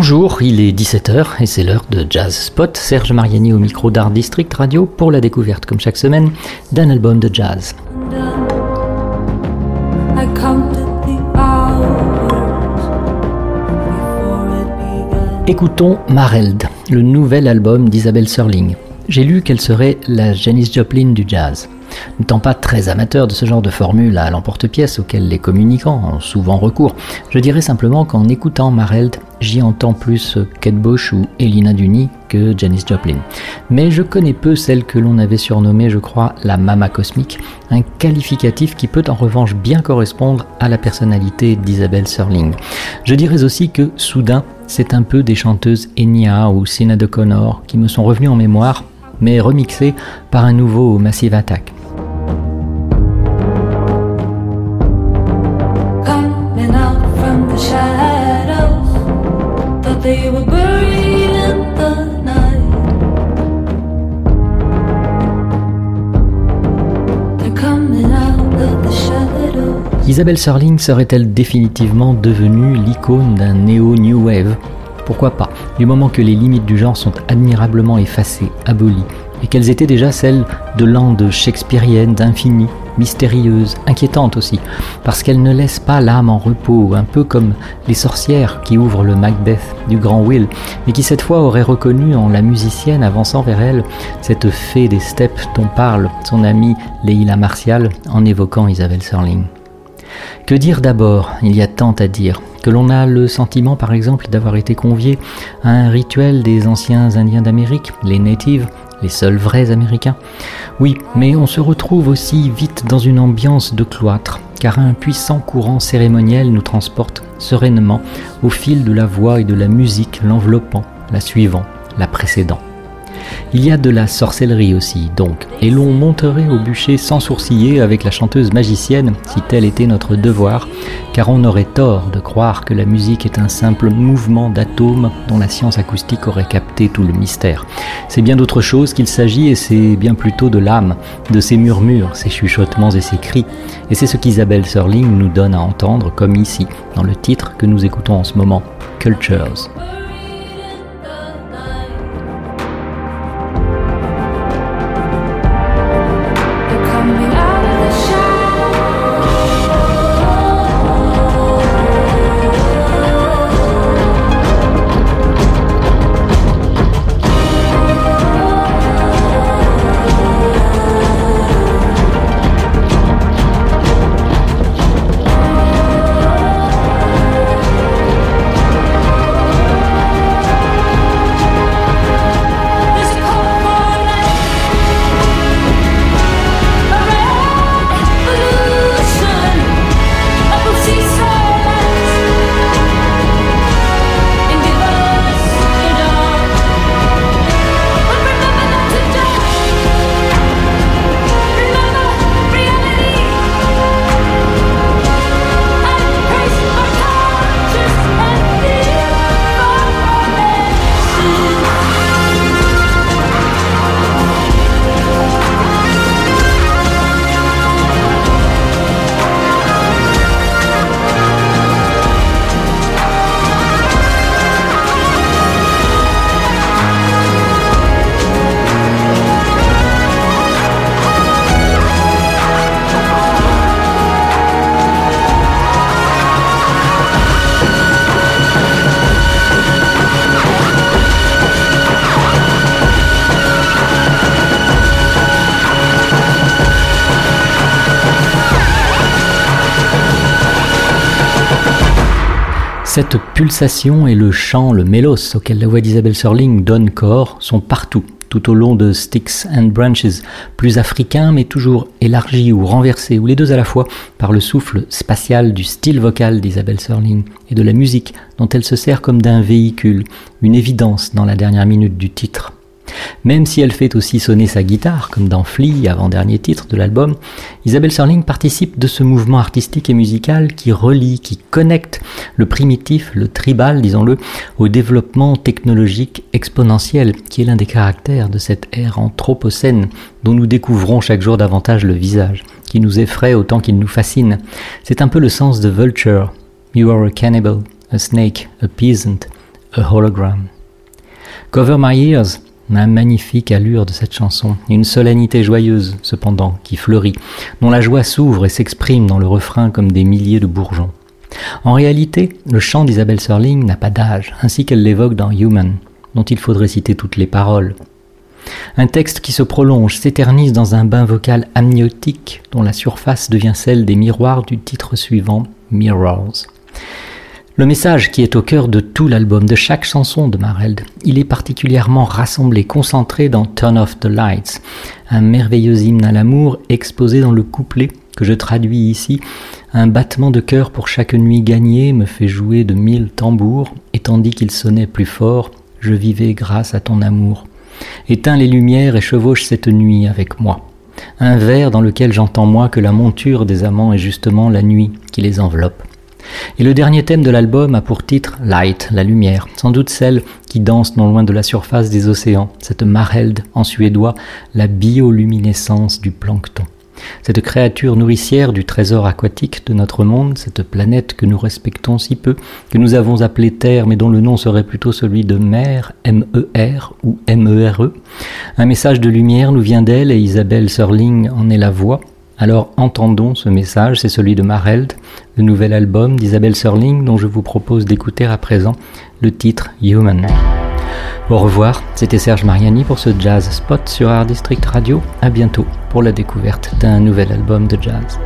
Bonjour, il est 17h et c'est l'heure de Jazz Spot. Serge Mariani au micro d'Art District Radio pour la découverte, comme chaque semaine, d'un album de jazz. Écoutons Mareld, le nouvel album d'Isabelle Serling. J'ai lu qu'elle serait la Janis Joplin du jazz. N'étant pas très amateur de ce genre de formule à l'emporte-pièce auquel les communicants ont souvent recours, je dirais simplement qu'en écoutant Mareld, j'y entends plus Kate Bush ou Elina Duni que Janis Joplin. Mais je connais peu celle que l'on avait surnommée, je crois, la Mama Cosmique, un qualificatif qui peut en revanche bien correspondre à la personnalité d'Isabelle Serling. Je dirais aussi que soudain, c'est un peu des chanteuses Enya ou Sina de Connor qui me sont revenues en mémoire, mais remixées par un nouveau Massive Attack. Isabelle Serling serait-elle définitivement devenue l'icône d'un néo-new wave? Pourquoi pas, du moment que les limites du genre sont admirablement effacées, abolies, et qu'elles étaient déjà celles de landes shakespeariennes, d'infini, mystérieuses, inquiétantes aussi, parce qu'elles ne laissent pas l'âme en repos, un peu comme les sorcières qui ouvrent le Macbeth du grand Will, mais qui cette fois auraient reconnu en la musicienne avançant vers elle cette fée des steppes dont parle son amie Leila Martial en évoquant Isabelle Serling. Que dire d'abord? Il y a tant à dire que l'on a le sentiment par exemple d'avoir été convié à un rituel des anciens Indiens d'Amérique, les natives, les seuls vrais Américains. Oui, mais on se retrouve aussi vite dans une ambiance de cloître, car un puissant courant cérémoniel nous transporte sereinement au fil de la voix et de la musique l'enveloppant, la suivant, la précédant. Il y a de la sorcellerie aussi, donc, et l'on monterait au bûcher sans sourciller avec la chanteuse magicienne, si tel était notre devoir, car on aurait tort de croire que la musique est un simple mouvement d'atomes dont la science acoustique aurait capté tout le mystère. C'est bien d'autre chose qu'il s'agit, et c'est bien plutôt de l'âme, de ses murmures, ses chuchotements et ses cris. Et c'est ce qu'Isabelle Serling nous donne à entendre, comme ici, dans le titre que nous écoutons en ce moment, Cultures. Cette pulsation et le chant, le mélos auquel la voix d'Isabelle Serling donne corps sont partout, tout au long de Sticks and Branches, plus africain mais toujours élargi ou renversé, ou les deux à la fois, par le souffle spatial du style vocal d'Isabelle Serling et de la musique dont elle se sert comme d'un véhicule, une évidence dans la dernière minute du titre. Même si elle fait aussi sonner sa guitare, comme dans Flea, avant-dernier titre de l'album, Isabelle Serling participe de ce mouvement artistique et musical qui relie, qui connecte le primitif, le tribal, disons-le, au développement technologique exponentiel, qui est l'un des caractères de cette ère anthropocène dont nous découvrons chaque jour davantage le visage, qui nous effraie autant qu'il nous fascine. C'est un peu le sens de Vulture. You are a cannibal, a snake, a peasant, A Hologram. Cover My Ears, la magnifique allure de cette chanson, une solennité joyeuse, cependant, qui fleurit, dont la joie s'ouvre et s'exprime dans le refrain comme des milliers de bourgeons. En réalité, le chant d'Isabelle Serling n'a pas d'âge, ainsi qu'elle l'évoque dans Human, dont il faudrait citer toutes les paroles. Un texte qui se prolonge, s'éternise dans un bain vocal amniotique dont la surface devient celle des miroirs du titre suivant, Mirrors. Le message qui est au cœur de tout l'album, de chaque chanson de Mareld, il est particulièrement rassemblé, concentré dans Turn Off the Lights, un merveilleux hymne à l'amour exposé dans le couplet que je traduis ici. Un battement de cœur pour chaque nuit gagnée me fait jouer de mille tambours, et tandis qu'il sonnait plus fort, je vivais grâce à ton amour. Éteins les lumières et chevauche cette nuit avec moi. Un vers dans lequel j'entends moi que la monture des amants est justement la nuit qui les enveloppe. Et le dernier thème de l'album a pour titre Light, la lumière, sans doute celle qui danse non loin de la surface des océans, cette marheld en suédois, la bioluminescence du plancton. Cette créature nourricière du trésor aquatique de notre monde, cette planète que nous respectons si peu, que nous avons appelée Terre, mais dont le nom serait plutôt celui de Mer, M-E-R ou M-E-R-E. -E. Un message de lumière nous vient d'elle et Isabelle Serling en est la voix. Alors entendons ce message, c'est celui de Mareld, le nouvel album d'Isabelle Serling dont je vous propose d'écouter à présent le titre Human. Au revoir, c'était Serge Mariani pour ce Jazz Spot sur Art District Radio. À bientôt pour la découverte d'un nouvel album de jazz.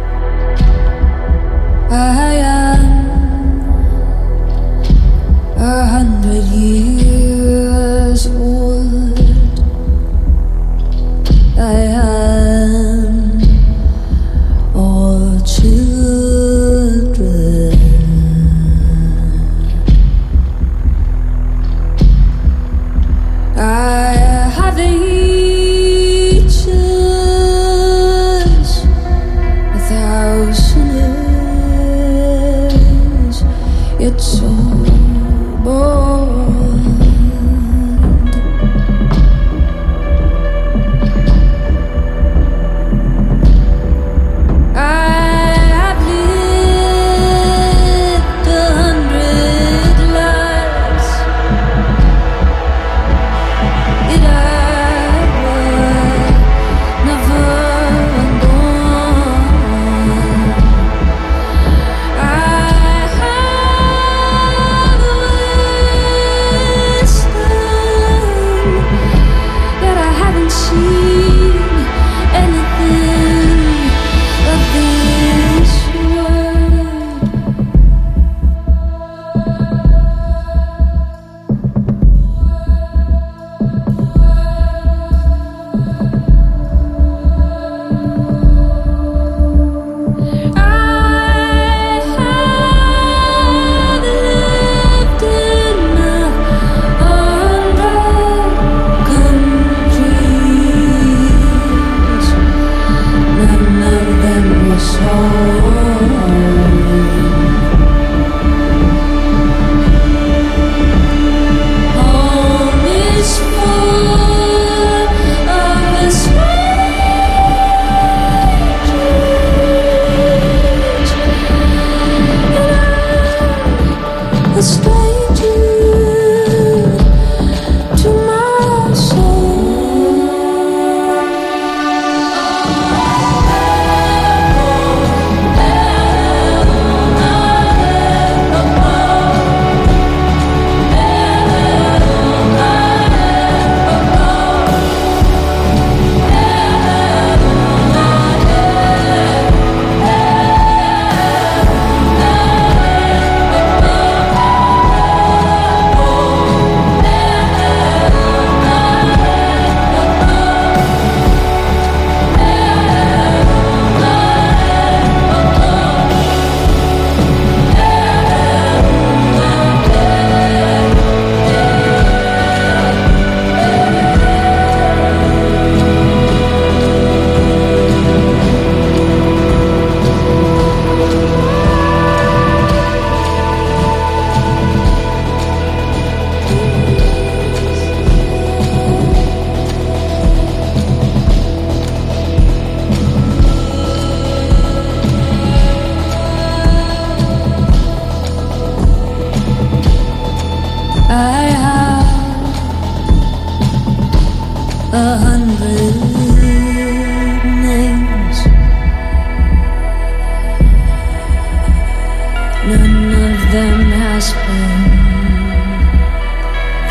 none of them has been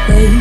played.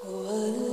I